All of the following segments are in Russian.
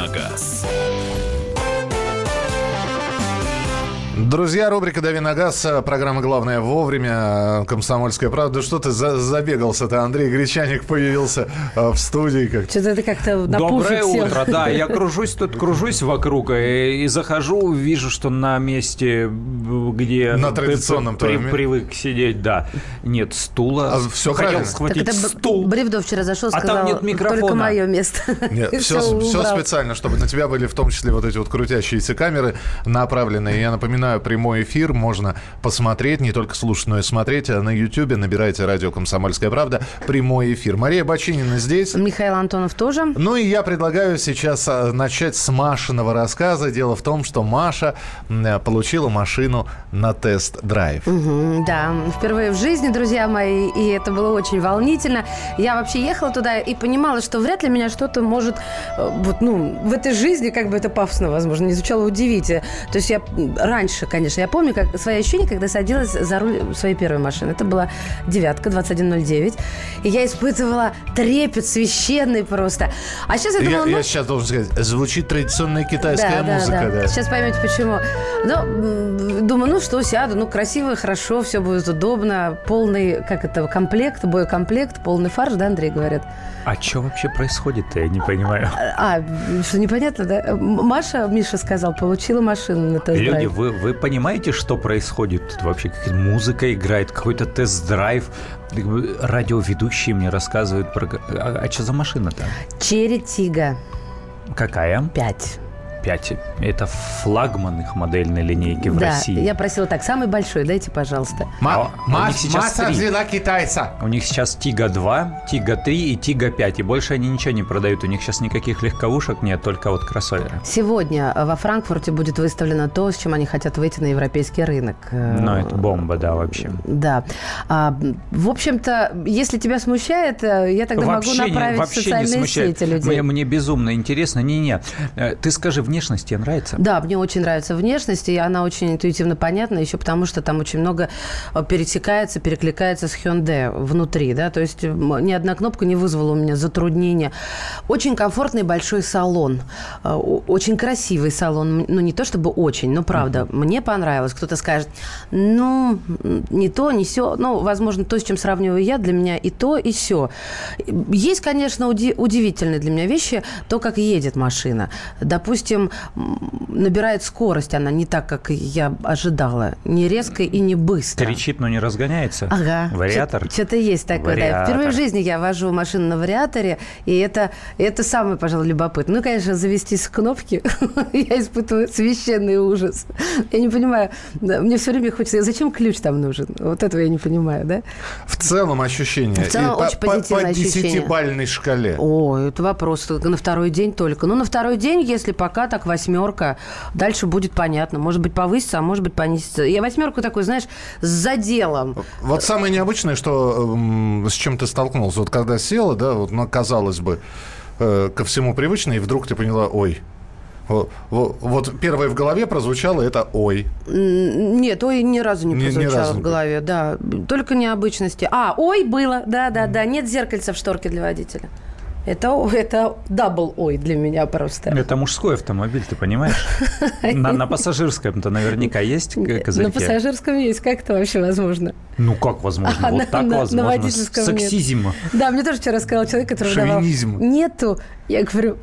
на газ». Друзья, рубрика «Дави на газ», программа «Главное вовремя», «Комсомольская правда». Что ты за забегался-то? Андрей Гречаник появился э, в студии. Как... Что-то ты как-то Доброе всех. утро, да. Я кружусь тут, кружусь вокруг и, и захожу, вижу, что на месте, где... На традиционном при, при, привык сидеть, да. Нет стула. А, все Хотел правильно. схватить так это стул. Бревдо вчера зашел, сказал, а там нет микрофона. только мое место. Нет, все, все специально, чтобы на тебя были в том числе вот эти вот крутящиеся камеры направленные. Я напоминаю, прямой эфир можно посмотреть, не только слушать, но и смотреть. На YouTube набирайте «Радио Комсомольская правда». Прямой эфир. Мария Бочинина здесь. Михаил Антонов тоже. Ну и я предлагаю сейчас а, начать с Машиного рассказа. Дело в том, что Маша получила машину на тест-драйв. Угу, да, впервые в жизни, друзья мои, и это было очень волнительно. Я вообще ехала туда и понимала, что вряд ли меня что-то может, э, вот, ну, в этой жизни, как бы это пафосно, возможно, не звучало удивительно. То есть я раньше, конечно. Я помню как свои ощущения, когда садилась за руль своей первой машины. Это была девятка, 2109. И я испытывала трепет священный просто. А сейчас я думала... Я, ну... я сейчас должен сказать, звучит традиционная китайская да, музыка. Да, да. да. Сейчас поймете, почему. Ну, думаю, ну что, сяду, ну красиво, хорошо, все будет удобно. Полный, как это, комплект, боекомплект, полный фарш, да, Андрей, говорят? А что вообще происходит-то, я не понимаю. А, а, что непонятно, да? Маша, Миша сказал, получила машину на тест-драйв. Люди, вы, вы понимаете, что происходит? Тут вообще какая-то музыка играет, какой-то тест-драйв. Радиоведущие мне рассказывают про... А, а что за машина-то? Черри Тига. Какая? Пять. 5. Это флагман их модельной линейки в да, России. я просила так, самый большой, дайте, пожалуйста. Ма- а, Ма- масса взяла китайца. У них сейчас Тига 2, Тига 3 и Тига 5. И больше они ничего не продают. У них сейчас никаких легковушек нет, только вот кроссоверы. Сегодня во Франкфурте будет выставлено то, с чем они хотят выйти на европейский рынок. Ну, это бомба, да, вообще. Да. А, в общем-то, если тебя смущает, э, я тогда вообще могу направить не, в социальные сети людей. Мне, мне безумно интересно. Не-не, э, ты скажи, внешность тебе нравится? Да, мне очень нравится внешность, и она очень интуитивно понятна, еще потому что там очень много э, пересекается, перекликается с Hyundai внутри, да, то есть ни одна кнопка не вызвала у меня затруднения. Очень комфортный большой салон, э, очень красивый салон, ну не то чтобы очень, но правда, uh-huh. мне понравилось. Кто-то скажет, ну, не то, не все, ну, возможно, то, с чем сравниваю я, для меня и то, и все. Есть, конечно, уди- удивительные для меня вещи, то, как едет машина. Допустим, набирает скорость она не так, как я ожидала. Не резко и не быстро. Кричит, но не разгоняется? Ага. Вариатор? Что-то есть такое, Вариатор. да. Впервые в жизни я вожу машину на вариаторе, и это, это самое, пожалуй, любопытное. Ну, конечно, завести с кнопки, я испытываю священный ужас. Я не понимаю, мне все время хочется, зачем ключ там нужен? Вот этого я не понимаю, да? В целом ощущение. В целом очень по, позитивное по, по ощущение. По бальной шкале. О, это вопрос на второй день только. Ну, на второй день, если пока так восьмерка. Дальше будет понятно. Может быть, повысится, а может быть, понизится. Я восьмерку такой, знаешь, с заделом. Вот самое необычное, что с чем ты столкнулся. Вот когда села, да, вот, ну, казалось бы, э, ко всему привычно, и вдруг ты поняла, ой, вот, вот первое в голове прозвучало это «ой». Нет, «ой» ни разу не прозвучало ни, ни разу в голове, да. Только необычности. А, «ой» было, да-да-да. Нет зеркальца в шторке для водителя. Это, это double ой для меня просто. Это мужской автомобиль, ты понимаешь? На, на пассажирском-то наверняка есть козырьки. На пассажирском есть. Как это вообще возможно? Ну, как возможно? А, вот на, так на, возможно. На водительском Сексизм. Нет. Да, мне тоже вчера сказал человек, который Шовинизм. давал... Нету. Я говорю,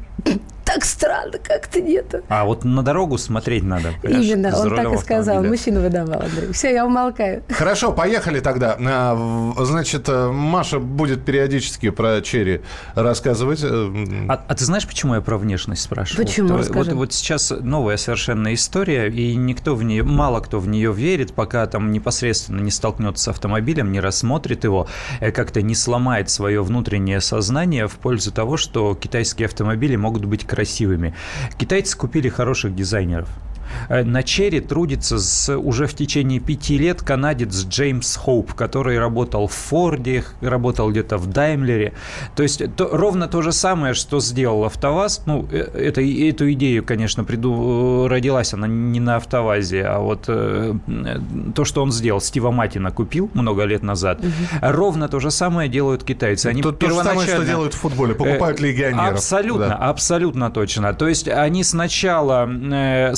так странно, как-то нет. А вот на дорогу смотреть надо. Именно, он так и сказал. Мужчина выдавал, Андрей. Все, я умолкаю. Хорошо, поехали тогда. А, значит, э, Маша будет периодически про Черри рассказывать. Э, а, а ты знаешь, почему я про внешность спрашиваю? Почему? Вот, вот, вот сейчас новая совершенно история, и никто в нее, мало кто в нее верит, пока там непосредственно не столкнется с автомобилем, не рассмотрит его, э, как-то не сломает свое внутреннее сознание в пользу того, что китайские автомобили могут быть красивыми. Китайцы купили хороших дизайнеров. Э, на Черри трудится с, уже в течение пяти лет канадец Джеймс Хоуп, который работал в Форде, работал где-то в Даймлере. То есть то, ровно то же самое, что сделал АвтоВАЗ. Ну, э, это, эту идею, конечно, приду, родилась она не на АвтоВАЗе, а вот э, то, что он сделал. Стива Матина купил много лет назад. Угу. Ровно то же самое делают китайцы. Они то, первоначально... то же самое, что делают в футболе, покупают э, легионеров. Абсолютно, да. абсолютно точно. То есть они сначала э,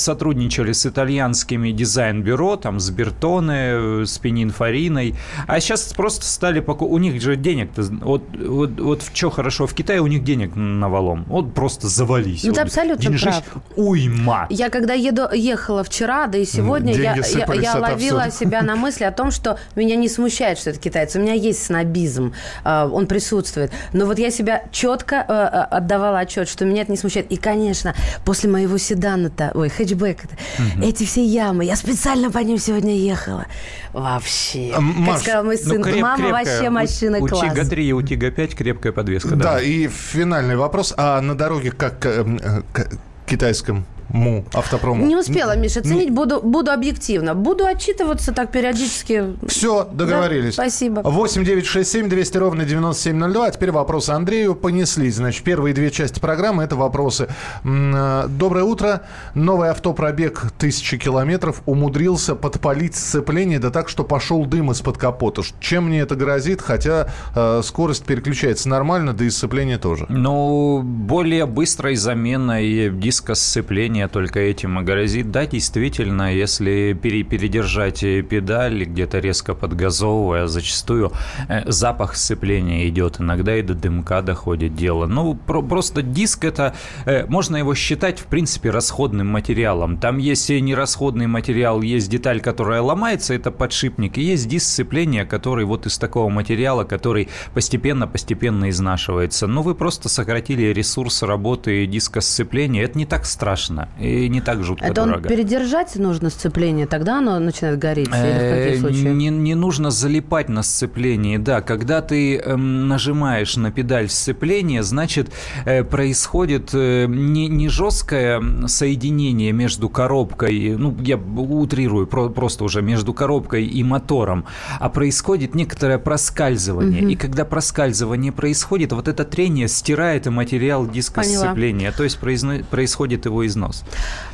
сотрудничали с итальянскими дизайн-бюро, там, с Бертоне, с Пенинфариной, а сейчас просто стали покупать. У них же денег-то... Вот, вот, вот что хорошо в Китае, у них денег навалом. Вот просто завались. Ну, ты абсолютно Деньжищ прав. уйма. Я когда еду, ехала вчера, да и сегодня, я, я, я ловила себя на мысли о том, что меня не смущает, что это китайцы. У меня есть снобизм, э, он присутствует. Но вот я себя четко э, э, отдавала отчет, что меня это не смущает. И, конечно, после моего седана-то, ой, хэтчбека угу. эти все ямы, я специально по ним сегодня ехала. Вообще. Маш, как сказал мой ну, сын, ну, креп, мама крепкая, вообще машина у, класс. У Тига-3 и у Тига-5 крепкая подвеска. Да, да, и финальный вопрос. А на дороге как к, к китайском МУ, автопрому. Не успела, Миша, оценить. Не... Буду, буду объективно. Буду отчитываться так периодически. Все, договорились. Да, спасибо. 8 9 6 7 200 ровно 9702. А теперь вопросы Андрею понеслись. Значит, первые две части программы – это вопросы. Э, доброе утро. Новый автопробег тысячи километров умудрился подпалить сцепление, да так, что пошел дым из-под капота. Чем мне это грозит? Хотя э, скорость переключается нормально, да и сцепление тоже. Ну, более быстрой заменой диска сцепления сцепление только этим и грозит. Да, действительно, если пере передержать педаль, где-то резко подгазовывая, зачастую э, запах сцепления идет, иногда и до дымка доходит дело. Ну, про просто диск это, э, можно его считать, в принципе, расходным материалом. Там есть нерасходный материал, есть деталь, которая ломается, это подшипник, и есть диск сцепления, который вот из такого материала, который постепенно-постепенно изнашивается. Ну, вы просто сократили ресурс работы диска сцепления, это не так страшно и не так жутко Это дорого. он передержать нужно сцепление, тогда оно начинает гореть? Или в э, случаях? Не, не нужно залипать на сцеплении, да. Когда ты эм, нажимаешь на педаль сцепления, значит, э, происходит э, не, не жесткое соединение между коробкой, ну, я утрирую, просто уже между коробкой и мотором, а происходит некоторое проскальзывание. Угу. И когда проскальзывание происходит, вот это трение стирает материал диска Поняла. сцепления, то есть происходит его износ.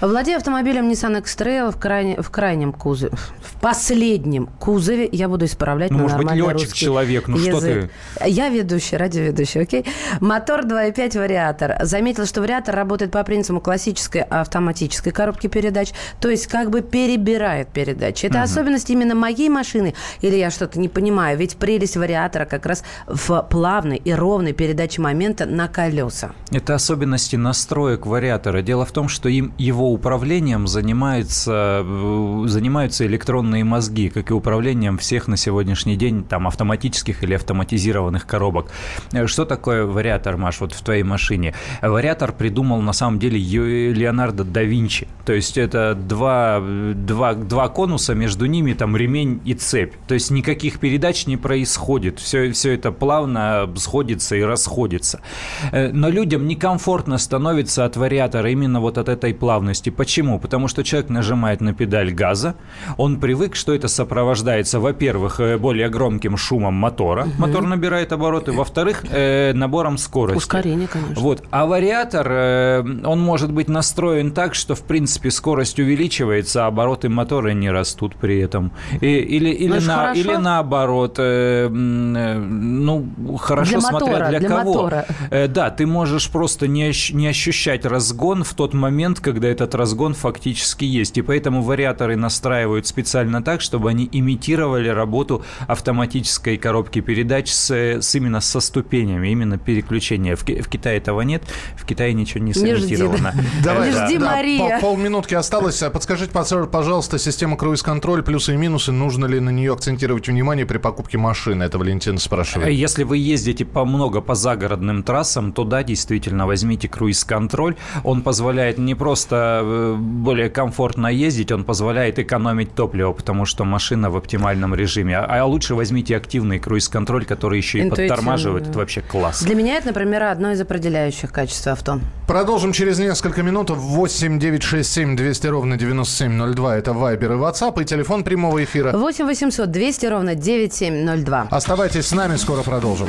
Владея автомобилем Nissan X-Trail в, крайне, в крайнем кузове, в последнем кузове, я буду исправлять ну, на может быть, летчик-человек, ну язык. что ты? Я ведущий, радиоведущий, окей? Мотор 2.5 вариатор. Заметил, что вариатор работает по принципу классической автоматической коробки передач, то есть как бы перебирает передачи. Это угу. особенность именно моей машины, или я что-то не понимаю? Ведь прелесть вариатора как раз в плавной и ровной передаче момента на колеса. Это особенности настроек вариатора. Дело в том, что им его управлением занимаются, э, занимаются электронные мозги, как и управлением всех на сегодняшний день там автоматических или автоматизированных коробок. Э, что такое вариатор, Маш, вот в твоей машине? Вариатор придумал на самом деле Леонардо да Винчи. То есть это два, два, два конуса, между ними там ремень и цепь. То есть никаких передач не происходит. Все, все это плавно сходится и расходится. Э, но людям некомфортно становится от вариатора именно вот от этой плавности. Почему? Потому что человек нажимает на педаль газа, он привык, что это сопровождается, во-первых, э, более громким шумом мотора, угу. мотор набирает обороты, во-вторых, э, набором скорости. Ускорение, конечно. Вот. А вариатор, э, он может быть настроен так, что, в принципе, скорость увеличивается, а обороты мотора не растут при этом. И, или, или, ну, на, или наоборот. Э, э, ну, хорошо для смотря мотора, для, для кого. Мотора. Э, да, ты можешь просто не, не ощущать разгон в тот момент, когда этот разгон фактически есть. И поэтому вариаторы настраивают специально так, чтобы они имитировали работу автоматической коробки передач с, с именно со ступенями, именно переключения. В, в Китае этого нет, в Китае ничего не сымитировано. Давай, жди, Мария. Полминутки осталось. А подскажите, пожалуйста, система круиз-контроль, плюсы и минусы, нужно ли на нее акцентировать внимание при покупке машины? Это Валентин спрашивает. Если вы ездите по много по загородным трассам, то да, действительно, возьмите круиз-контроль. Он позволяет не просто э, более комфортно ездить, он позволяет экономить топливо, потому что машина в оптимальном режиме. А, а лучше возьмите активный круиз-контроль, который еще и подтормаживает. Это вообще класс. Для меня это, например, одно из определяющих качеств авто. Продолжим через несколько минут. 8 9 6 7 200 ровно 9702. Это Вайбер и WhatsApp. И телефон прямого эфира. 8 800 200 ровно 9702. Оставайтесь с нами, скоро продолжим.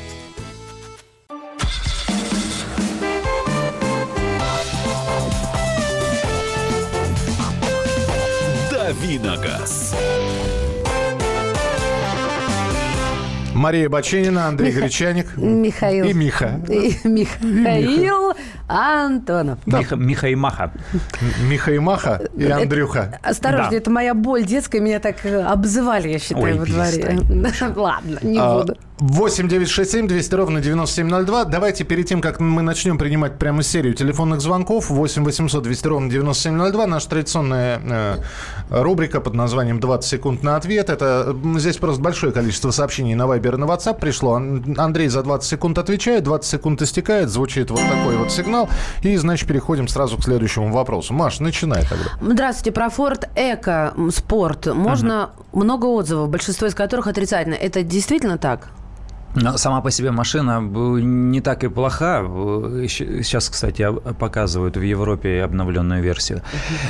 Давиногаз. Мария Баченина, Андрей Миха... Гречаник. Михаил. И Миха. И Михаил Антонов. Да. Миха, Миха и Маха. Миха и Маха и Андрюха. Это, осторожно, да. это моя боль детская. Меня так э, обзывали, я считаю, Ой, во дворе. Ладно, не а, буду. 8 9 6 7 200 ровно 9702. Давайте перед тем, как мы начнем принимать прямо серию телефонных звонков, 8 800 200 ровно 9702, наша традиционная э, рубрика под названием 20 секунд на ответ. Это здесь просто большое количество сообщений на Viber и на WhatsApp пришло. Андрей за 20 секунд отвечает, 20 секунд истекает, звучит вот такой вот сигнал. И, значит, переходим сразу к следующему вопросу. Маш, начинай тогда. Здравствуйте. Про Ford Эко Спорт. Можно угу. много отзывов, большинство из которых отрицательно. Это действительно так? Но сама по себе машина не так и плоха. Сейчас, кстати, показывают в Европе обновленную версию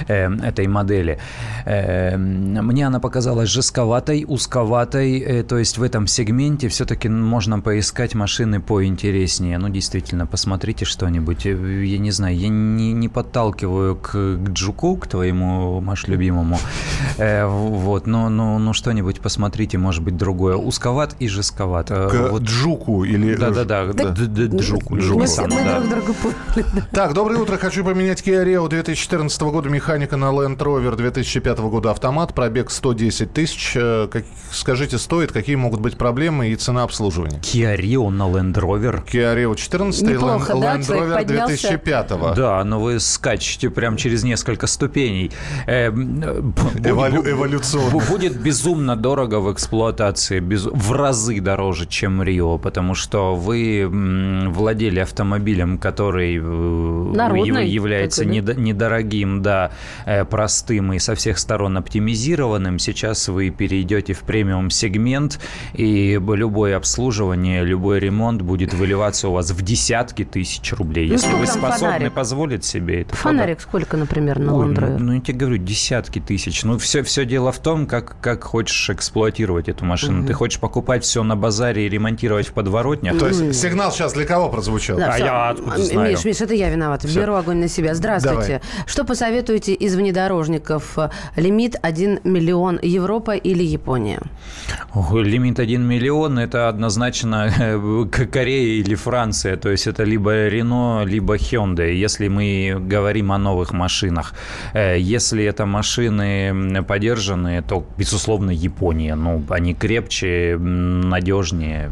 uh-huh. этой модели. Э, мне она показалась жестковатой, узковатой. Э, то есть в этом сегменте все-таки можно поискать машины поинтереснее. Ну, действительно, посмотрите что-нибудь. Я не знаю, я не, не подталкиваю к, к Джуку, к твоему, Маш, любимому. Вот, но, но, но что-нибудь посмотрите, может быть, другое. Узковат и жестковат. К вот... Джуку или... Да-да-да, Джуку. Джуку сам, да. Так, доброе утро. Хочу поменять Kia Rio 2014 года механика на Land Rover 2005 года автомат, пробег 110 тысяч. Э, скажите, стоит, какие могут быть проблемы и цена обслуживания? Kia Rio на Land Rover? Kia Rio 14 Неплохо, Land, да? Rover 2005 Да, но вы скачете прям через несколько ступеней. Э, Эволю, эволюционно. Будет безумно дорого в эксплуатации, без, в разы дороже, чем Рио, потому что вы владели автомобилем, который э, Народный, является такой, недорогим, да, э, простым и со всех сторон оптимизированным. Сейчас вы перейдете в премиум-сегмент, и любое обслуживание, любой ремонт будет выливаться у вас в десятки тысяч рублей, ну, если вы способны фонарик? позволить себе это. Фонарик пода... сколько, например, на Ой, ну, ну, я тебе говорю, десятки тысяч. Ну, все, все дело в том, как, как хочешь эксплуатировать эту машину. Угу. Ты хочешь покупать все на базаре и ремонтировать ремонтировать в подворотнях. То есть сигнал сейчас для кого прозвучал? Да, а все. я откуда знаю? Миш, Миш, это я виноват. Все. Беру огонь на себя. Здравствуйте. Давай. Что посоветуете из внедорожников? Лимит 1 миллион Европа или Япония? Ой, лимит 1 миллион – это однозначно э, Корея или Франция. То есть это либо Рено, либо Hyundai, если мы говорим о новых машинах. Э, если это машины подержанные, то, безусловно, Япония. Ну, они крепче, надежнее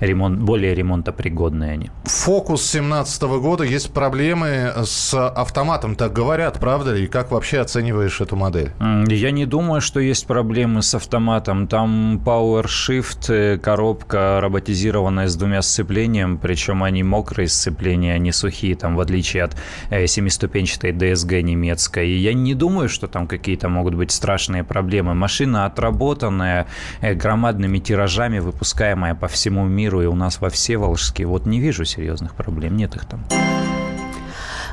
ремонт, более ремонтопригодные они. Фокус 2017 года. Есть проблемы с автоматом, так говорят, правда ли? И как вообще оцениваешь эту модель? Я не думаю, что есть проблемы с автоматом. Там Power Shift, э, коробка роботизированная с двумя сцеплениями, причем они мокрые сцепления, не сухие, там, в отличие от э, семиступенчатой DSG немецкой. И я не думаю, что там какие-то могут быть страшные проблемы. Машина отработанная, э, громадными тиражами, выпускаемая по всему всему миру и у нас во все Всеволожске, вот не вижу серьезных проблем, нет их там.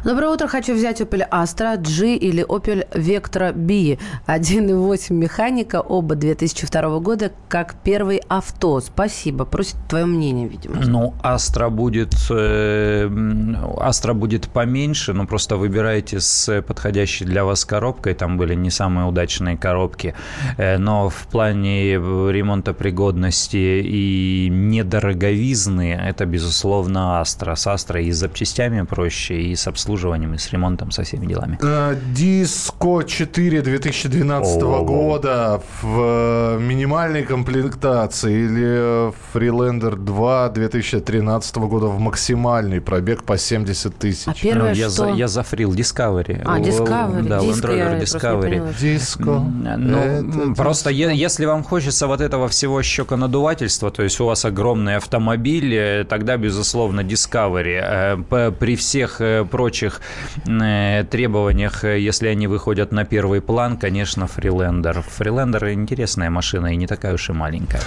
Доброе утро. Хочу взять Opel Astra G или Opel Vectra B. 1.8 механика, оба 2002 года, как первый авто. Спасибо. Просит твое мнение, видимо. Ну, Astra будет, э, Astra будет поменьше, но просто выбирайте с подходящей для вас коробкой. Там были не самые удачные коробки. Э, но в плане ремонта пригодности и недороговизны, это, безусловно, Astra. С Astra и с запчастями проще, и с обслуживанием, и с ремонтом, со всеми делами. Диско 4 2012 О, года в минимальной комплектации или Freelander 2 2013 года в максимальный пробег по 70 тысяч. А первое, ну, я, что... за, я зафрил Discovery. А, Discovery. Да, Land Rover Discovery. Диско. Ну, просто диско. если вам хочется вот этого всего щеконадувательства, то есть у вас огромный автомобиль, э, тогда, безусловно, Discovery. Э, при всех э, прочих требованиях, если они выходят на первый план, конечно, Freelander. Freelander интересная машина и не такая уж и маленькая.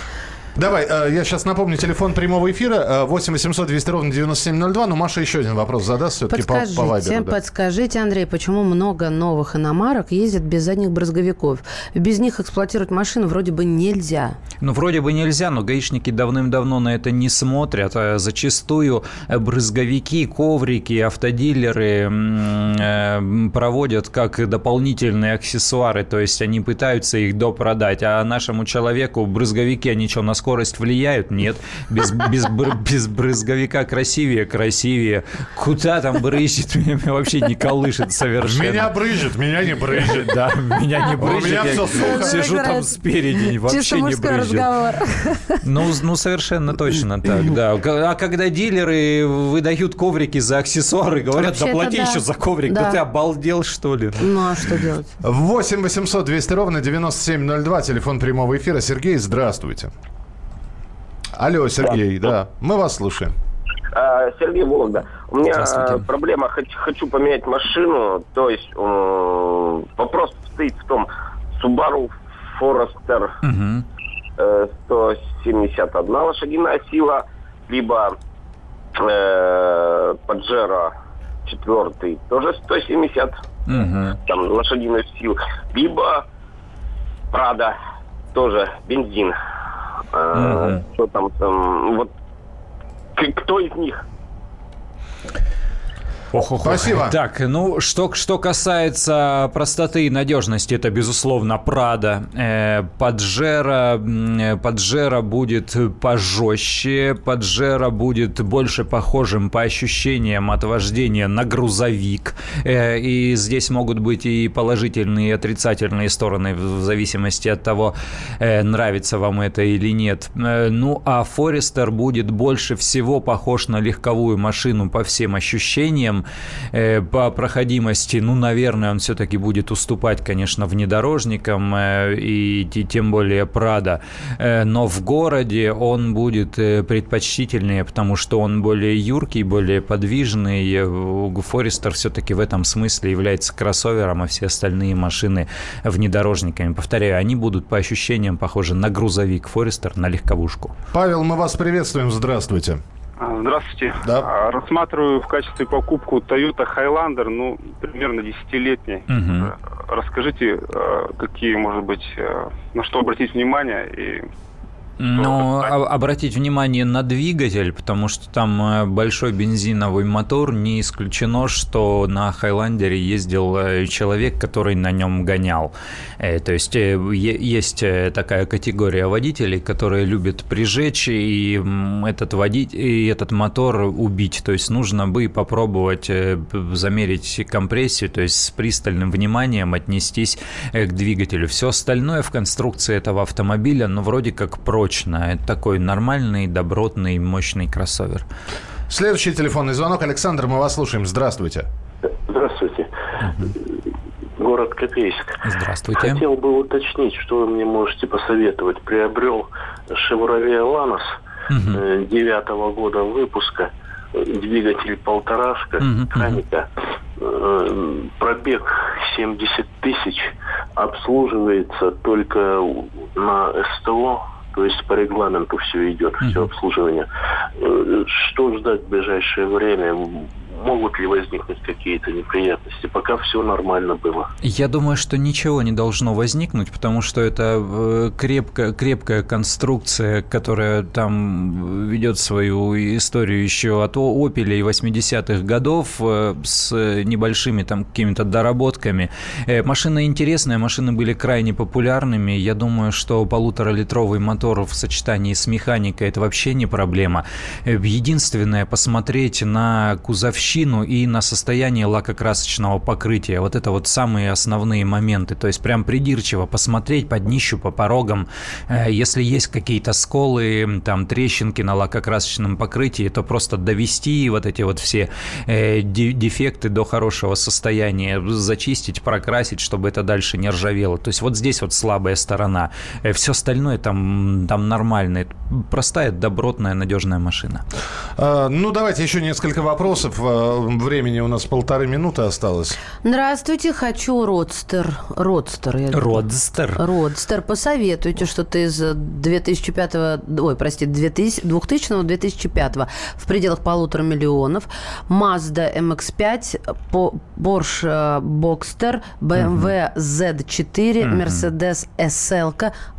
Давай, э, я сейчас напомню, телефон прямого эфира 8 800 200 ровно 9702. Но Маша еще один вопрос задаст все-таки по, по Вайберу. Да. Подскажите, Андрей, почему много новых иномарок ездят без задних брызговиков? Без них эксплуатировать машину вроде бы нельзя. Ну, вроде бы нельзя, но гаишники давным-давно на это не смотрят. А зачастую брызговики, коврики, автодилеры э, проводят как дополнительные аксессуары, то есть они пытаются их допродать, а нашему человеку брызговики, они что, на скорость влияют? Нет. Без, без, без брызговика красивее, красивее. Куда там брызжет? Меня вообще не колышет совершенно. Меня брызжет, меня не брызжет. Да, меня не брызжет. У меня все сухо. Сижу там спереди, вообще не брызжет. Ну, ну, совершенно точно так, да. А когда дилеры выдают коврики за аксессуары, говорят, заплати еще за коврик. Да ты обалдел, что ли? Ну, а что делать? 8 800 200 ровно 9702, телефон прямого эфира. Сергей, здравствуйте. Алло, Сергей, да. да. Мы вас слушаем. А, Сергей Вологда. У меня проблема, хочу поменять машину, то есть вопрос стоит в том, Subaru Forester угу. 171 лошадиная сила, либо э, Pajero 4 тоже 170 угу. там, лошадиных сил, либо Prada тоже бензин Угу. Что там, там, вот кто из них? Ох, ох, Спасибо. Так, ну, что, что касается простоты и надежности, это, безусловно, Прада. Э, Поджера, Поджера будет пожестче, Поджера будет больше похожим по ощущениям от вождения на грузовик. Э, и здесь могут быть и положительные, и отрицательные стороны, в зависимости от того, э, нравится вам это или нет. Э, ну, а Форестер будет больше всего похож на легковую машину по всем ощущениям, э, по проходимости, ну, наверное, он все-таки будет уступать, конечно, внедорожникам э, и, и тем более Прада. Э, но в городе он будет э, предпочтительнее, потому что он более юркий, более подвижный. Форестер все-таки в этом смысле является кроссовером, а все остальные машины внедорожниками. Повторяю, они будут по ощущениям похожи на грузовик Форестер, на легковушку. Павел, мы вас приветствуем. Здравствуйте. А, здравствуйте. Да. А, рассматриваю в качестве покупку Toyota Highlander, ну, примерно десятилетний. Угу. Расскажите, какие, может быть, на что обратить внимание и но обратить внимание на двигатель, потому что там э, большой бензиновый мотор, не исключено, что на Хайландере ездил э, человек, который на нем гонял. Э, то есть есть такая категория водителей, которые любят прижечь и этот, водитель, и этот мотор убить. То есть нужно бы попробовать замерить компрессию, то есть с пристальным вниманием отнестись к двигателю. Все остальное в конструкции этого автомобиля, ну, вроде как про прочно. Это такой нормальный, добротный, мощный кроссовер. Следующий телефонный звонок. Александр, мы вас слушаем. Здравствуйте. Здравствуйте. Угу. Город Копейск. Здравствуйте. Хотел бы уточнить, что вы мне можете посоветовать. Приобрел Chevrolet Lanos угу. девятого года выпуска. Двигатель полторашка, угу, механика. Угу. Пробег 70 тысяч. Обслуживается только на СТО то есть по регламенту все идет, все обслуживание. Э, что ждать в ближайшее время? Могут ли возникнуть какие-то неприятности. Пока все нормально было. Я думаю, что ничего не должно возникнуть, потому что это э, крепкая, крепкая конструкция, которая там ведет свою историю еще от «Опеля» и 80-х годов э, с небольшими там какими-то доработками. Э, машина интересная, машины были крайне популярными. Я думаю, что полуторалитровый мотор в сочетании с механикой – это вообще не проблема. Единственное, посмотреть на кузовщину и на состояние лакокрасочного покрытия. Вот это вот самые основные моменты. То есть прям придирчиво посмотреть под днищу, по порогам. Э, если есть какие-то сколы, там трещинки на лакокрасочном покрытии, то просто довести вот эти вот все э, дефекты до хорошего состояния, зачистить, прокрасить, чтобы это дальше не ржавело. То есть вот здесь вот слабая сторона. Э, все остальное там, там нормально. Простая, добротная, надежная машина. А, ну, давайте еще несколько вопросов. А, времени у нас полторы минуты осталось. Здравствуйте, хочу родстер. Родстер. Родстер. Родстер. Посоветуйте что-то из 2005, ой, прости, 2000-2005 в пределах полутора миллионов. Mazda MX-5, Porsche Boxster, BMW Z4, Mercedes SL,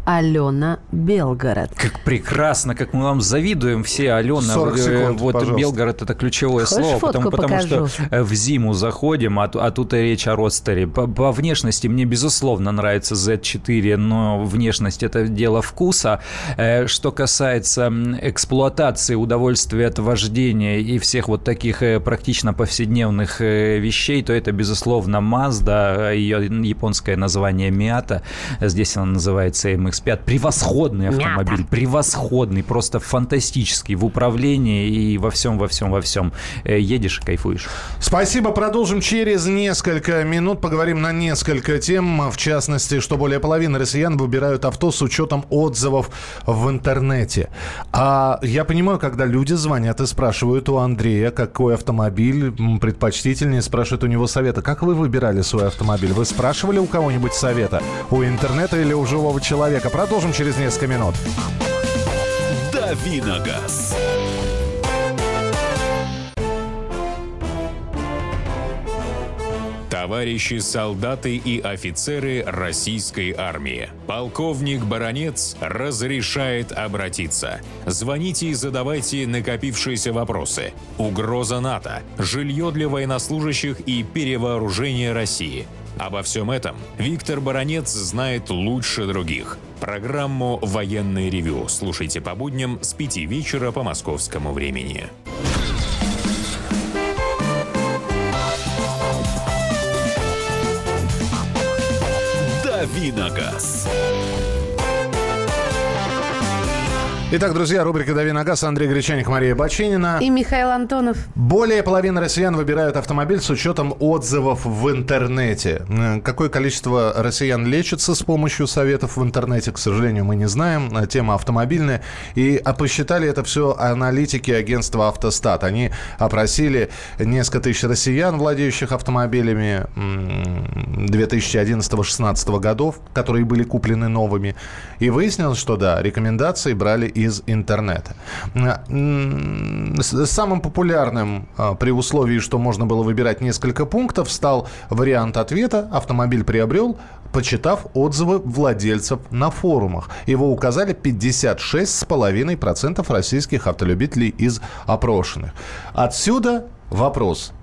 Алена Белгород. Как прекрасно, как мы вам завидуем все, Алена. 40 секунд, вот пожалуйста. Белгород это ключевое Хочешь слово, потому, потому покажу? что э, в зиму заходим, а, а тут и речь о родстере. По, по внешности мне, безусловно, нравится Z4, но внешность это дело вкуса. Э, Что касается эксплуатации, удовольствия от вождения и всех вот таких э, практично повседневных вещей, то это, безусловно, Mazda, ее японское название Miata. Здесь она называется MX-5. Превосходный автомобиль, превосходный, просто фантастический в управлении и во всем, во всем, во всем. Э, Едешь и кайфуешь. Спасибо. Продолжим через несколько минут. Поговорим на несколько тем. В частности, что более половины россиян выбирают авто с учетом отзывов в интернете. А я понимаю, когда люди звонят и спрашивают у Андрея, какой автомобиль предпочтительнее, спрашивают у него совета. Как вы выбирали свой автомобиль? Вы спрашивали у кого-нибудь совета? У интернета или у живого человека? Продолжим через несколько минут. Давиногаз. Товарищи солдаты и офицеры российской армии. Полковник Баронец разрешает обратиться. Звоните и задавайте накопившиеся вопросы. Угроза НАТО, жилье для военнослужащих и перевооружение России. Обо всем этом Виктор Баронец знает лучше других. Программу «Военный ревю» слушайте по будням с 5 вечера по московскому времени. Давиногаз. Итак, друзья, рубрика «Дави на газ». Андрей Гречаник, Мария Бачинина. И Михаил Антонов. Более половины россиян выбирают автомобиль с учетом отзывов в интернете. Какое количество россиян лечится с помощью советов в интернете, к сожалению, мы не знаем. Э, Тема автомобильная. И а посчитали это все аналитики агентства «Автостат». Они опросили несколько тысяч россиян, владеющих автомобилями 2011-2016 годов, которые были куплены новыми. И выяснилось, что да, рекомендации брали из интернета. Самым популярным а, при условии, что можно было выбирать несколько пунктов, стал вариант ответа «Автомобиль приобрел», почитав отзывы владельцев на форумах. Его указали 56,5% российских автолюбителей из опрошенных. Отсюда вопрос.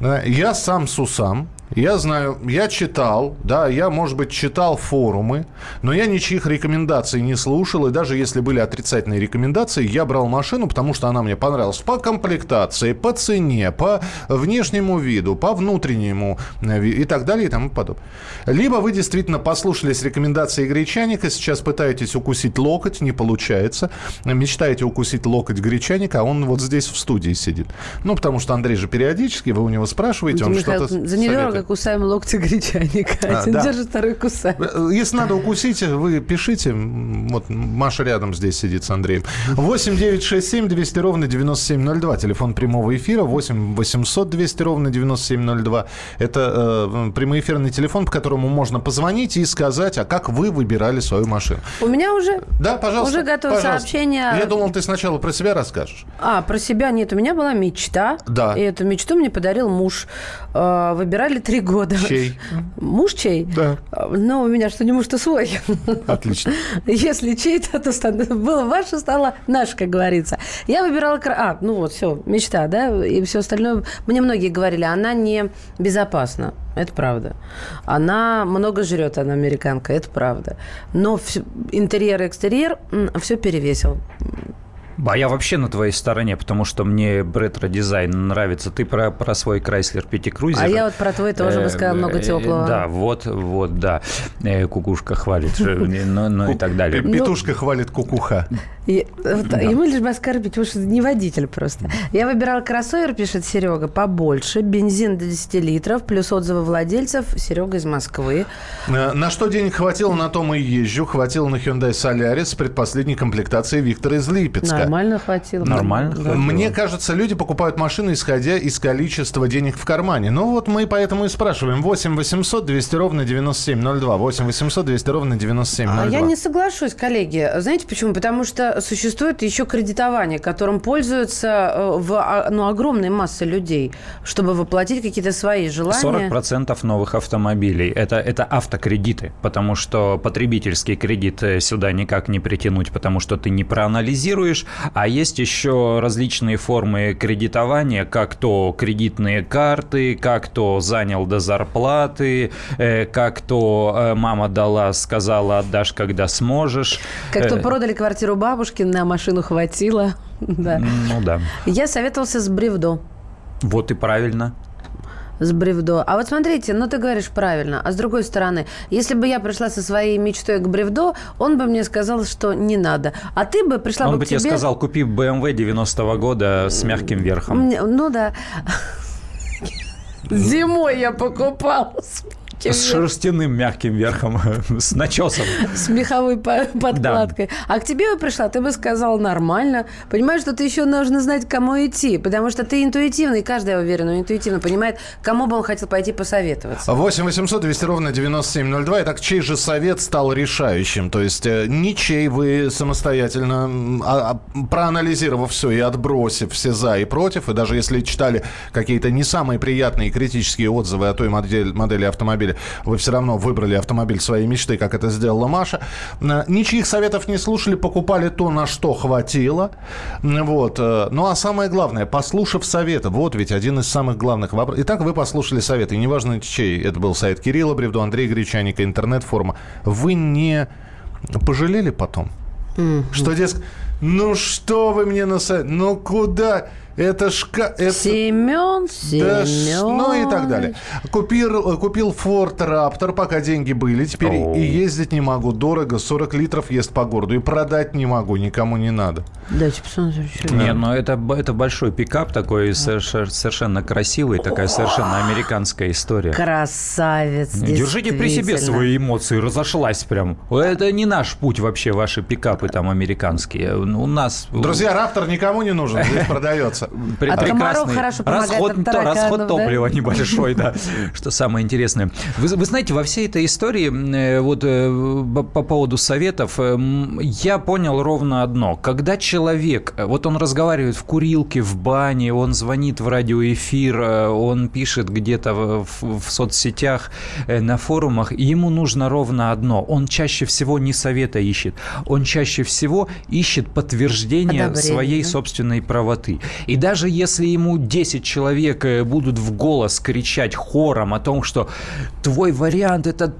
Э, Я сам Сусам, я знаю, я читал, да, я, может быть, читал форумы, но я ничьих рекомендаций не слушал, и даже если были отрицательные рекомендации, я брал машину, потому что она мне понравилась по комплектации, по цене, по внешнему виду, по внутреннему э, и так далее и тому подобное. Либо вы действительно послушались рекомендации Гречаника, сейчас пытаетесь укусить локоть, не получается, мечтаете укусить локоть Гречаника, а он вот здесь в студии сидит. Ну, потому что Андрей же периодически, вы у него спрашиваете, он что-то за недорого мы кусаем локти гречаника. А, Один да. держит, второй кусает. Если надо укусить, вы пишите. Вот Маша рядом здесь сидит с Андреем. 8 9 6 7 200 ровно 9702. Телефон прямого эфира. 8 800 200 ровно 9702. Это э, прямоэфирный телефон, по которому можно позвонить и сказать, а как вы выбирали свою машину. У меня уже, да, пожалуйста, уже готово сообщение. Я думал, ты сначала про себя расскажешь. А, про себя нет. У меня была мечта. Да. И эту мечту мне подарил муж. Э, выбирали три года. Чей? Муж чей? Да. Но у меня что не муж, то свой. Отлично. Если чей-то, то было ваше, стало наше, как говорится. Я выбирала... А, ну вот, все, мечта, да? И все остальное. Мне многие говорили, она не безопасна. Это правда. Она много жрет, она американка, это правда. Но интерьер и экстерьер все перевесил. А я вообще на твоей стороне, потому что мне ретро-дизайн нравится. Ты про, про свой Chrysler PT Cruiser. А я вот про твой тоже бы сказал много э, теплого. Да, вот, вот, да. Э, кукушка хвалит, ну, ну и так далее. Петушка хвалит кукуха. Ему лишь бы оскорбить, потому что не водитель просто. Я выбирал кроссовер, пишет Серега, побольше, бензин до 10 литров, плюс отзывы владельцев. Серега из Москвы. Э, на что денег хватило, на том и езжу. Хватило на Hyundai Solaris предпоследней комплектации Виктора из Липецка. Нормально хватило. Нормально. Да. Мне кажется, люди покупают машины, исходя из количества денег в кармане. Ну вот мы поэтому и спрашиваем. 8 800 200 ровно 9702. 8 800 200 ровно 9702. А я не соглашусь, коллеги. Знаете почему? Потому что существует еще кредитование, которым пользуются э, в, а, ну, огромной массы людей, чтобы воплотить какие-то свои желания. 40% новых автомобилей это, это автокредиты, потому что потребительский кредит э, сюда никак не притянуть, потому что ты не проанализируешь, а есть еще различные формы кредитования, как то кредитные карты, как то занял до зарплаты, э, как то мама дала, сказала, отдашь, когда сможешь. Как то продали квартиру бабушки на машину хватило. да. Ну да. Я советовался с Бревдо. Вот и правильно с Бревдо. А вот смотрите, ну ты говоришь правильно. А с другой стороны, если бы я пришла со своей мечтой к Бревдо, он бы мне сказал, что не надо. А ты бы пришла он бы бы тебе... тебе сказал, купи BMW 90-го года с мягким верхом. Ну да. Зимой я покупала мягким. С шерстяным мягким верхом, с начесом. С меховой подкладкой. Да. А к тебе бы пришла, ты бы сказал нормально. Понимаешь, что ты еще нужно знать, кому идти. Потому что ты интуитивный, каждый, я уверена, интуитивно понимает, кому бы он хотел пойти посоветоваться. 8 800 200 ровно 9702. Итак, чей же совет стал решающим? То есть э, ничей вы самостоятельно, а, а, проанализировав все и отбросив все за и против, и даже если читали какие-то не самые приятные критические отзывы о той модели, модели автомобиля, автомобиле, вы все равно выбрали автомобиль своей мечты, как это сделала Маша. Э, ничьих советов не слушали, покупали то, на что хватило. Вот. Э, ну, а самое главное, послушав советы. Вот ведь один из самых главных вопросов. Итак, вы послушали советы. И неважно, чей. Это был сайт Кирилла Бревду, Андрей Гречаника, интернет-форма. Вы не пожалели потом? Mm-hmm. Что, дескать, ну что вы мне на сайт? Ну куда? Это шка... Это... Семен, Семен. Да, ну и так далее. Купил, купил Ford Raptor, пока деньги были. Теперь Оу. и ездить не могу. Дорого, 40 литров ест по городу. И продать не могу, никому не надо. Дайте посмотреть. Нет, но это, это большой пикап такой, совершенно красивый, такая совершенно американская история. Красавец, Держите при себе свои эмоции, разошлась прям. Это не наш путь вообще, ваши пикапы там американские. У нас... Друзья, Раптор никому не нужен, здесь продается. Прекрасный хорошо расход, от тараканов, расход да? топлива небольшой, да, что самое интересное. Вы, вы знаете, во всей этой истории, э, вот э, по поводу советов, э, я понял ровно одно. Когда человек, вот он разговаривает в курилке, в бане, он звонит в радиоэфир, он пишет где-то в, в, в соцсетях, на форумах, ему нужно ровно одно. Он чаще всего не совета ищет, он чаще всего ищет подтверждение Одобрение, своей да? собственной правоты. И даже если ему 10 человек э, будут в голос кричать хором о том, что твой вариант это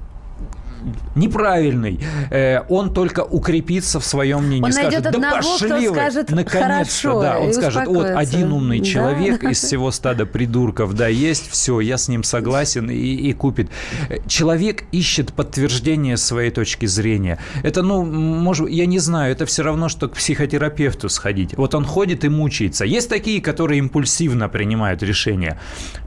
неправильный, э, он только укрепится в своем мнении. Он скажет, найдет да одного, пошли кто вы, скажет наконец-то, хорошо, да, он и скажет, вот один умный Да. человек из всего стада придурков, да, есть, все, я с ним согласен и, и купит. Э, Человек ищет подтверждение своей точки зрения. Это, ну, может, я не знаю, это все равно, что к психотерапевту сходить. Вот он ходит и мучается. Есть такие, которые импульсивно принимают решения.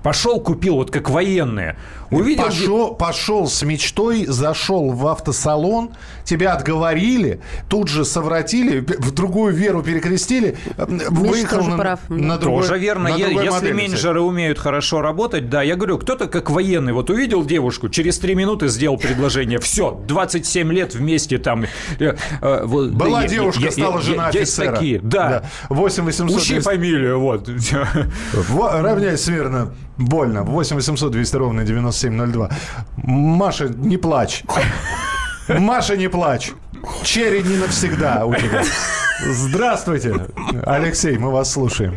Пошел, купил, вот как военные. Увидел, где- Пошел, пошел с мечтой, зашел в автосалон, тебя отговорили, тут же совратили, в другую веру перекрестили, э, выехал на, прав. на другой Тоже верно. на другой Если модели. менеджеры умеют хорошо работать, да, я говорю, кто-то как военный, вот увидел девушку, через три минуты сделал предложение, все, 27 лет вместе там. э, э, Была да, девушка, е- стала е- жена есть офицера. такие, да. 8 800 Учи 200 фамилию, вот. Во- Равняй смирно. Больно. 8 800 200 ровно 9702. Маша, не плачь. Маша, не плачь. Черри не навсегда у тебя. Здравствуйте. Алексей, мы вас слушаем.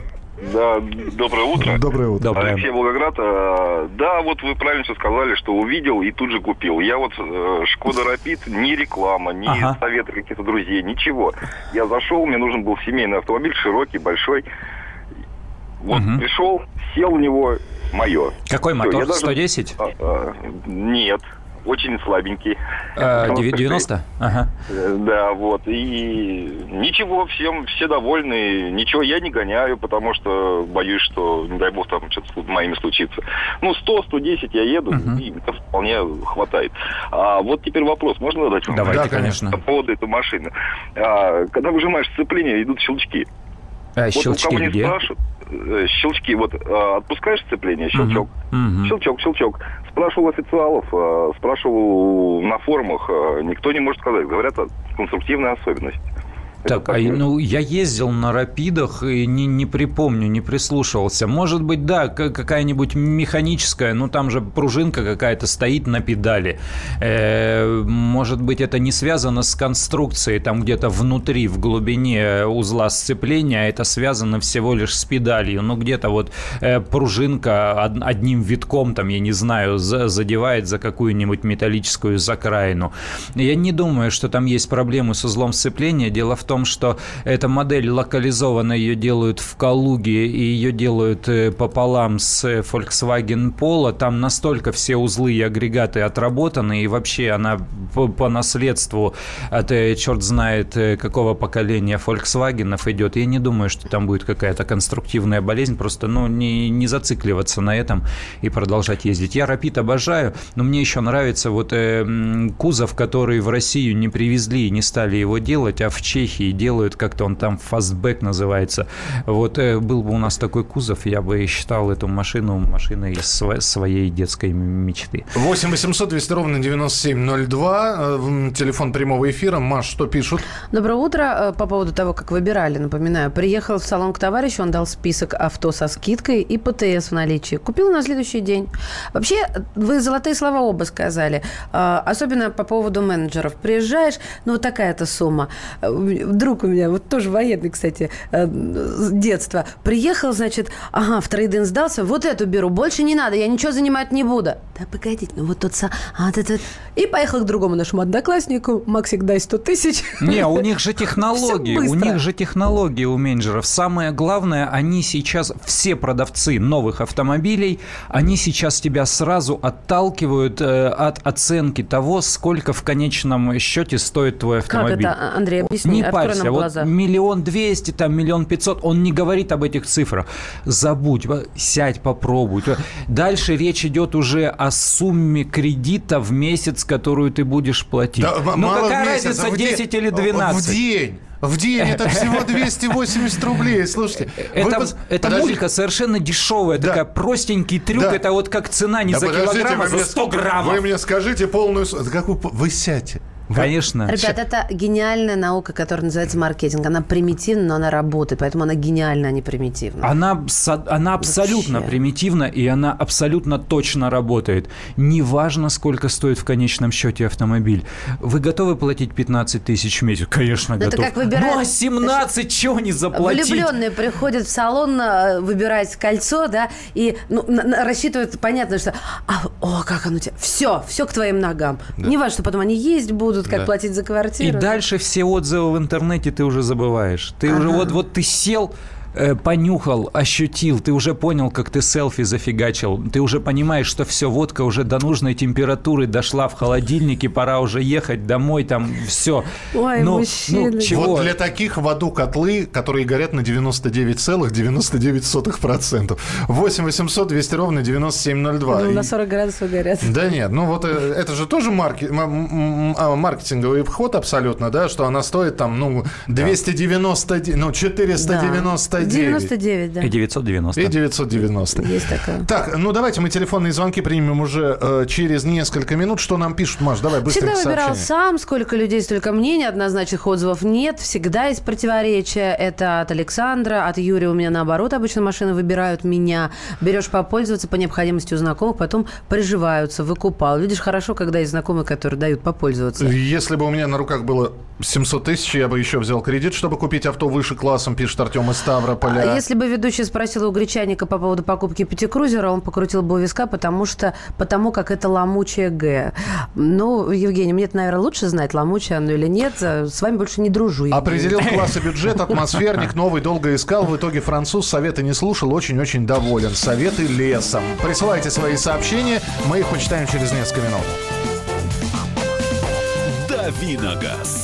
Да, доброе утро. Доброе утро. Доброе. Алексей Волгоград. Э, Да, вот вы правильно все сказали, что увидел и тут же купил. Я вот э, Шкода Рапид, ни реклама, ни Ага. советы каких-то друзей, ничего. Я зашел, мне нужен был семейный автомобиль, широкий, большой. Вот Мгм. пришел, сел в него, мое. Какой мотор? даже- 110? А, а, нет, очень слабенький. Э, 96. 90? Ага. Э, Да, вот. И ничего, всем все довольны. Ничего я не гоняю, потому что боюсь, что, не дай бог, там что-то с моими случится. Ну, 100-110 я еду, Мгм. и это вполне хватает. А вот теперь вопрос, можно задать вам? Давайте, Да, конечно. По поводу этой машины. А, когда выжимаешь сцепление, идут щелчки. Э, Вот у Щелчки кого не где? спрашивают, щелчки, вот а, отпускаешь сцепление, щелчок, Мгм. Мгм. Щелчок, щелчок. Спрашивал официалов, э, спрашивал на форумах, э, никто не может сказать. Говорят, это конструктивная особенность. Так, а, ну, я ездил на рапидах и не, не припомню, не прислушивался. Может быть, да, какая-нибудь механическая, ну, там же пружинка какая-то стоит на педали. Э, может быть, это не связано с конструкцией, там где-то внутри, в глубине узла сцепления, а это связано всего лишь с педалью. Ну, где-то вот э, пружинка од- одним витком, там, я не знаю, за- задевает за какую-нибудь металлическую закраину. Я не думаю, что там есть проблемы с узлом сцепления. Дело в том, что эта модель локализована, ее делают в Калуге, и ее делают э, пополам с э, Volkswagen Polo. Там настолько все узлы и агрегаты отработаны, и вообще она по, по наследству от э, черт знает какого поколения Volkswagen идет. Я не думаю, что там будет какая-то конструктивная болезнь, просто ну, не, не зацикливаться на этом и продолжать ездить. Я Rapid обожаю, но мне еще нравится вот э, кузов, который в Россию не привезли и не стали его делать, а в Чехии делают, как-то он там фастбэк называется. Вот э, был бы у нас такой кузов, я бы считал эту машину машиной сво- своей детской мечты. 8 800 200 ровно 9702. э, Телефон прямого эфира. Маш, что пишут? Доброе утро. Э, По поводу того, как выбирали, напоминаю. Приехал в салон к товарищу, он дал список авто со скидкой и ПТС в наличии. Купил на следующий день. Вообще, вы золотые слова оба сказали. Особенно по поводу менеджеров. Приезжаешь, ну вот такая-то сумма. Друг у меня, вот тоже военный, кстати, э, с детства. Приехал, значит, ага, в трейдинг сдался, вот эту беру, больше не надо, я ничего занимать не буду. Да погодите, ну вот тот... са- А, вот этот... И поехал к другому нашему однокласснику. Максик, дай 100 тысяч. Не, у них же технологии, у них же технологии у менеджеров. Самое главное, они сейчас, все продавцы новых автомобилей, они сейчас тебя сразу отталкивают э, от оценки того, сколько в конечном счете стоит твой Как автомобиль. это, А- Андрей, объясни, Не парься, нам вот миллион двести, там миллион пятьсот, он не говорит об этих цифрах. Забудь, сядь, попробуй. Дальше речь идет уже о сумме кредита в месяц, которую ты будешь платить. Да, ну мало в какая месяц, разница, а в день- 10 или В 12? день. В день это всего 280 рублей. Слушайте, вы Это, пос- это мулька совершенно дешевая, Да. такая простенький трюк. Да. Это вот как цена не Да за килограмм, а вы за мне 100 ск- граммов. Вы мне скажите полную... какую Вы сядьте. Конечно. Ребят, это гениальная наука, которая называется маркетинг. Она примитивна, но она работает, поэтому она гениальна, а не примитивна. Она, она абсолютно Вообще. примитивна, и она абсолютно точно работает. Неважно, сколько стоит в конечном счете автомобиль. Вы готовы платить 15 тысяч в месяц? Конечно, готов. Это как выбирать... Ну, а 17 чего не заплатить? Влюбленные приходят в салон э, выбирать кольцо, да, и ну, рассчитывают, понятно, что а, о, как оно тебе. Все, все к твоим ногам. Да. Не важно, что потом они есть будут, как да. платить за квартиру. И дальше все отзывы в интернете ты уже забываешь. Ты ага. уже вот, вот ты сел, э, понюхал, ощутил, ты уже понял, как ты селфи зафигачил, ты уже понимаешь, что все, водка уже до нужной температуры дошла в холодильнике, пора уже ехать домой, там все. Ой, ну, мужчины. Ну, чего? Вот для таких в аду котлы, которые горят на 99,99%. 8 800 200 ровно 9702. Ну, на 40 градусов горят. Да нет, ну вот э, это же тоже марки, а, маркетинговый вход абсолютно, да, что она стоит там, ну, 290, ну, 490 99. да. И 990. И 990. Есть такое. Так, ну давайте мы телефонные звонки примем уже э, через несколько минут. Что нам пишут, Маш? Давай быстренько Всегда выбирал сам, сколько людей, столько мнений, однозначных отзывов нет. Всегда есть противоречия. Это от Александра, от Юрия у меня наоборот. Обычно машины выбирают меня. Берешь попользоваться по необходимости у знакомых, потом приживаются, выкупал. Видишь, хорошо, когда есть знакомые, которые дают попользоваться. Если бы у меня на руках было 700 тысяч, я бы еще взял кредит, чтобы купить авто выше классом, пишет Артем из Ставрополя. Ставрополя. А если бы ведущий спросил у Гречаника по поводу покупки пятикрузера, он покрутил бы у виска, потому что, потому как это ломучее Г. Ну, Евгений, мне это, наверное, лучше знать, ломучее оно или нет. С вами больше не дружу. Евгений. Определил класс и бюджет, атмосферник, новый, долго искал. В итоге француз советы не слушал, очень-очень доволен. Советы лесом. Присылайте свои сообщения, мы их почитаем через несколько минут. Давиногаз.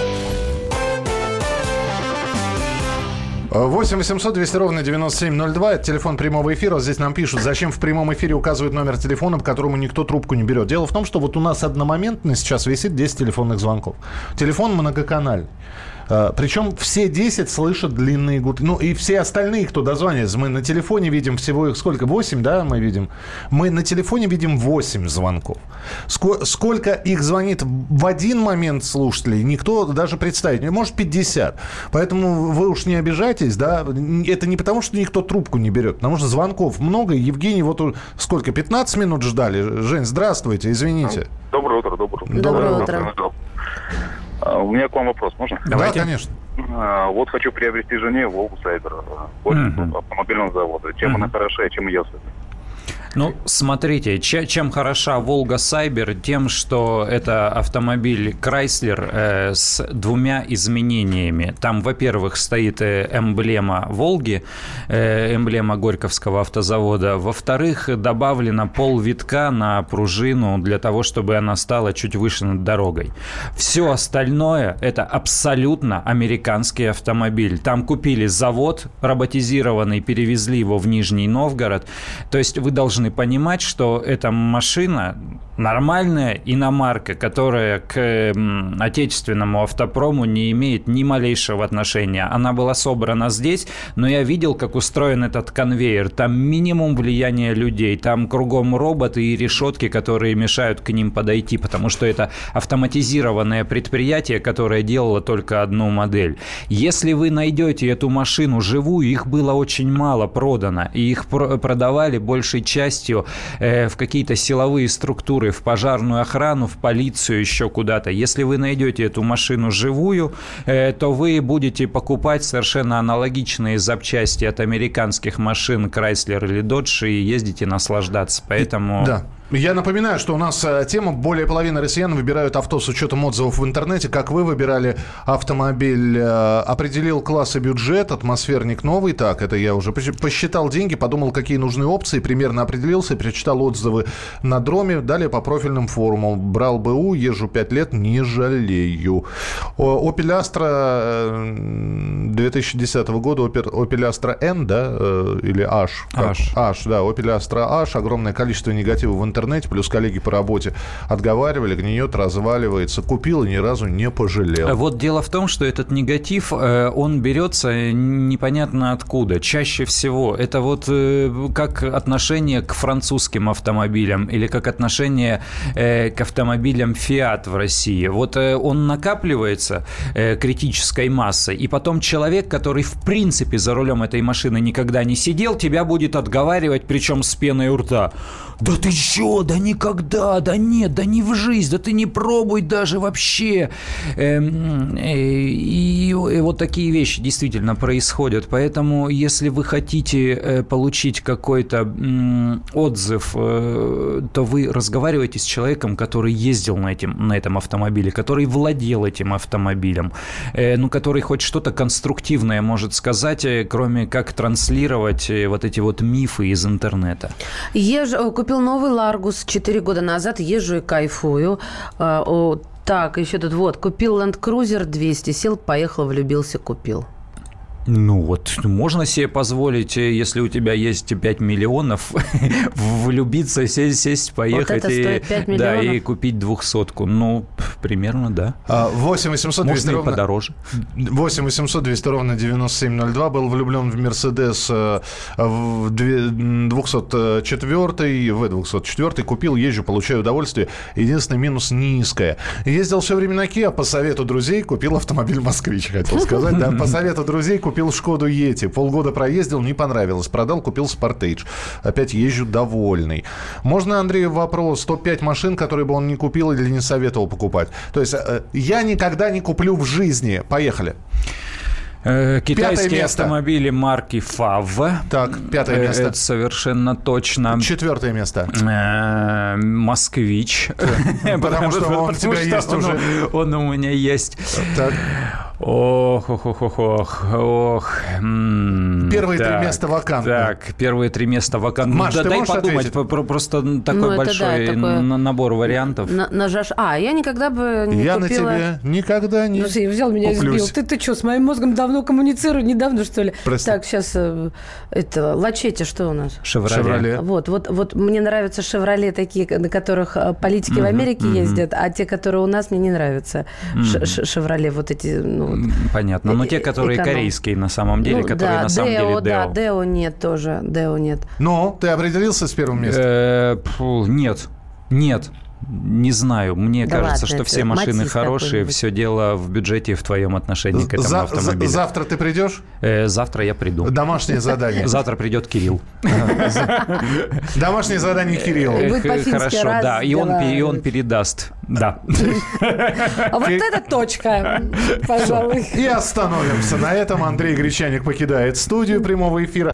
8 800 200 ровно 9702. Это телефон прямого эфира. Здесь нам пишут, зачем в прямом эфире указывают номер телефона, по которому никто трубку не берет. Дело в том, что вот у нас одномоментно сейчас висит 10 телефонных звонков. Телефон многоканальный. А, Причем все 10 слышат длинные гудки. Ну и все остальные, кто дозванивается. Мы на телефоне видим всего их сколько? 8, да, мы видим? Мы на телефоне видим 8 звонков. Сколько их звонит в один момент слушателей, никто даже представить не может 50. Поэтому вы уж не обижайтесь, да. Это не потому, что никто трубку не берет, потому что звонков много. Евгений вот сколько, 15 минут ждали? Жень, здравствуйте, извините. Доброе утро, доброе утро. Доброе утро. А, у меня к вам вопрос, можно? Давайте. Да, конечно. А, вот хочу приобрести жене Волгу Сайбер, uh-huh. автомобильного завода. Чем она хороша и чем ее особенно? Ну, смотрите, чем хороша Волга Сайбер, тем, что это автомобиль Chrysler э, с двумя изменениями. Там, во-первых, стоит э, эмблема Волги, э, эмблема Горьковского автозавода. Во-вторых, добавлено пол витка на пружину для того, чтобы она стала чуть выше над дорогой. Все остальное – это абсолютно американский автомобиль. Там купили завод роботизированный, перевезли его в Нижний Новгород. То есть вы должны должны понимать, что эта машина нормальная иномарка, которая к отечественному автопрому не имеет ни малейшего отношения. Она была собрана здесь, но я видел, как устроен этот конвейер. Там минимум влияния людей, там кругом роботы и решетки, которые мешают к ним подойти, потому что это автоматизированное предприятие, которое делало только одну модель. Если вы найдете эту машину живую, их было очень мало продано, и их продавали большей частью э, в какие-то силовые структуры в пожарную охрану, в полицию, еще куда-то. Если вы найдете эту машину живую, э, то вы будете покупать совершенно аналогичные запчасти от американских машин Chrysler или Dodge и ездите наслаждаться. Поэтому... Да. Я напоминаю, что у нас э, тема «Более половины россиян выбирают авто с учетом отзывов в интернете». Как вы выбирали автомобиль? Э, определил класс и бюджет, атмосферник новый. Так, это я уже посчитал деньги, подумал, какие нужны опции, примерно определился, перечитал отзывы на дроме. Далее по профильным форумам. Брал БУ, езжу 5 лет, не жалею. Opel Astra 2010 э, года, Opel Astra N, да, или H? H. H, да, Opel Astra H. Огромное количество негатива в интернете интернете, плюс коллеги по работе отговаривали, гниет, разваливается. Купил и ни разу не пожалел. Вот дело в том, что этот негатив, э, он берется непонятно откуда. Чаще всего это вот э, как отношение к французским автомобилям или как отношение э, к автомобилям Fiat в России. Вот он накапливается критической массой, и потом человек, который в принципе за рулем этой машины никогда не сидел, тебя будет отговаривать, причем с пеной у рта. Да ты чё? Да никогда, да нет, да не в жизнь, да ты не пробуй даже вообще. Эм, э, и, вот такие вещи действительно происходят. Поэтому, если вы хотите э, получить какой-то отзыв, э, то вы разговариваете с человеком, который ездил на, этим, на этом автомобиле, который владел этим автомобилем, ну, который хоть что-то конструктивное может сказать, кроме как транслировать вот эти вот мифы из интернета. Еж... Купил купил новый Ларгус 4 года назад, езжу и кайфую. А, так, еще тут вот, купил Land Cruiser 200, сел, поехал, влюбился, купил. Ну вот, можно себе позволить, э, если у тебя есть 5 миллионов, влюбиться, сесть, сесть поехать вот и, да, и купить двухсотку. Ну, примерно, да. 8 800 200 можно ровно, подороже. 8 800 200 ровно 9702. Был влюблен в Мерседес э, в 204 в 204 купил, езжу, получаю удовольствие. Единственный минус низкое. Ездил все время на Kia, по совету друзей купил автомобиль «Москвич», хотел сказать. Да, по совету друзей купил купил Шкоду Ети. Полгода проездил, не понравилось. Продал, купил Спортейдж. Опять езжу довольный. Можно Андрею вопрос? Топ-5 машин, которые бы он не купил или не советовал покупать. То есть э, я никогда не куплю в жизни. Поехали. Э, китайские автомобили марки FAV. Так, пятое э, место. Это совершенно точно. Четвертое место. Москвич. Потому что он у тебя есть уже. Он у меня есть. Ох, ох, ох, ох, ох, ох. Первые так, три места вакантны. Так, первые три места вакантны. Маш, да, дай подумать, ответить? просто такой ну, большой да, такое... набор вариантов. На, на жаш... А, я никогда бы не я купила... на тебе никогда не ну, взял меня и сбил. Ты, ты что, с моим мозгом давно коммуницирую? Недавно, что ли? Прости. Так, сейчас э, это, Лачете, что у нас? Шевроле. Шевроле. Вот, вот, вот мне нравятся Шевроле такие, на которых э, политики mm-hmm, в Америке mm-hmm. ездят, а те, которые у нас, мне не нравятся. Mm-hmm. Шевроле, вот эти, ну, вот. Понятно. Но те, которые эконом. корейские на самом деле, ну, которые да, на самом Део, деле Део. Да, Део нет тоже. Део нет. Ну, ты определился с первым местом? Э, нет. Нет. Не знаю. Мне да кажется, ладно, что все машины хорошие. Все дело в бюджете и в твоем отношении к этому за, автомобилю. За, завтра ты придешь? Э, завтра я приду. Домашнее задание. Завтра придет Кирилл. Домашнее задание Кирилла. Хорошо, да. И он, и он передаст. Да. А вот это точка, пожалуй. И остановимся. На этом Андрей Гречаник покидает студию прямого эфира.